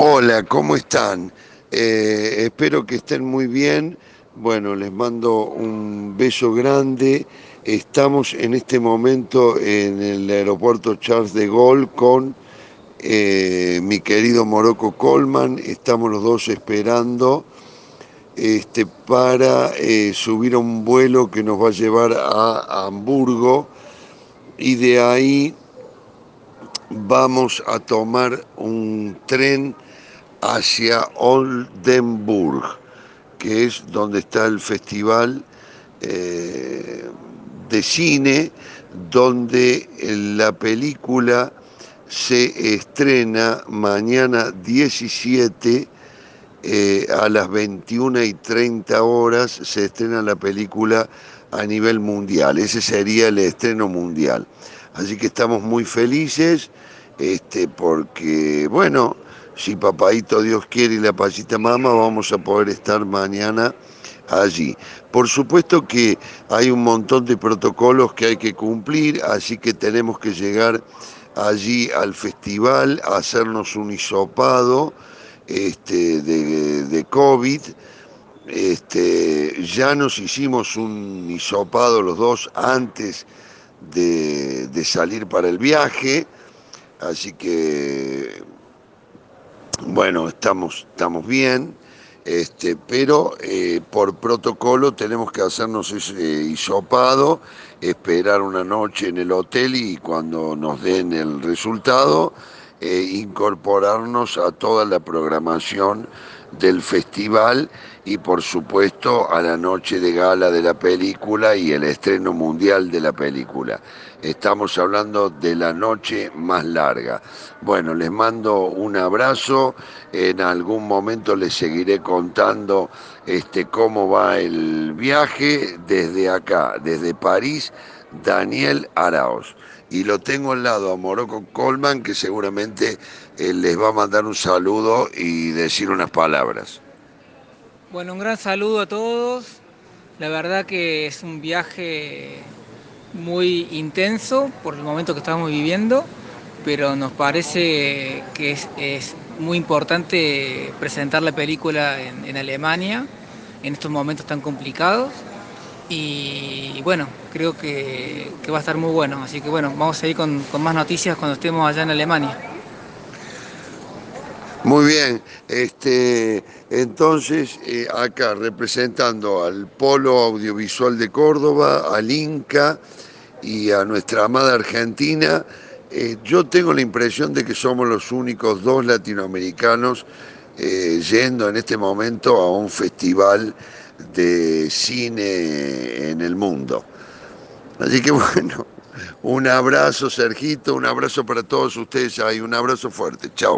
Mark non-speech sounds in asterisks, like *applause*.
Hola, ¿cómo están? Eh, espero que estén muy bien. Bueno, les mando un beso grande. Estamos en este momento en el aeropuerto Charles de Gaulle con eh, mi querido Morocco Colman. Estamos los dos esperando este, para eh, subir a un vuelo que nos va a llevar a Hamburgo y de ahí vamos a tomar un tren hacia Oldenburg, que es donde está el festival eh, de cine, donde la película se estrena mañana 17 eh, a las 21 y 30 horas, se estrena la película a nivel mundial, ese sería el estreno mundial. Así que estamos muy felices, este, porque, bueno, si papadito Dios quiere y la pasita mama, vamos a poder estar mañana allí. Por supuesto que hay un montón de protocolos que hay que cumplir, así que tenemos que llegar allí al festival a hacernos un hisopado este, de, COVID. Este, ya nos hicimos un hisopado los dos antes de, de salir para el viaje, así que bueno, estamos, estamos bien, este, pero eh, por protocolo tenemos que hacernos ese hisopado, esperar una noche en el hotel y cuando nos den el resultado, eh, incorporarnos a toda la programación del festival y por supuesto a la noche de gala de la película y el estreno mundial de la película. Estamos hablando de la noche más larga. Bueno, les mando un abrazo, en algún momento les seguiré contando este, cómo va el viaje desde acá, desde París, Daniel Araos. Y lo tengo al lado a Morocco Colman, que seguramente eh, les va a mandar un saludo y decir unas palabras. Bueno, un gran saludo a todos. La verdad que es un viaje muy intenso por el momento que estamos viviendo, pero nos parece que es, muy importante presentar la película en, Alemania en estos momentos tan complicados. Y, bueno, creo que, va a estar muy bueno. Así que bueno, vamos a ir con, más noticias cuando estemos allá en Alemania. Muy bien, este, entonces eh, acá representando al Polo Audiovisual de Córdoba, al Inca y a nuestra amada Argentina, eh, yo tengo la impresión de que somos los únicos dos latinoamericanos eh, yendo en este momento a un festival de cine en el mundo. Así que *laughs* bueno, un abrazo Sergito, un abrazo para todos ustedes ahí, un abrazo fuerte, chao.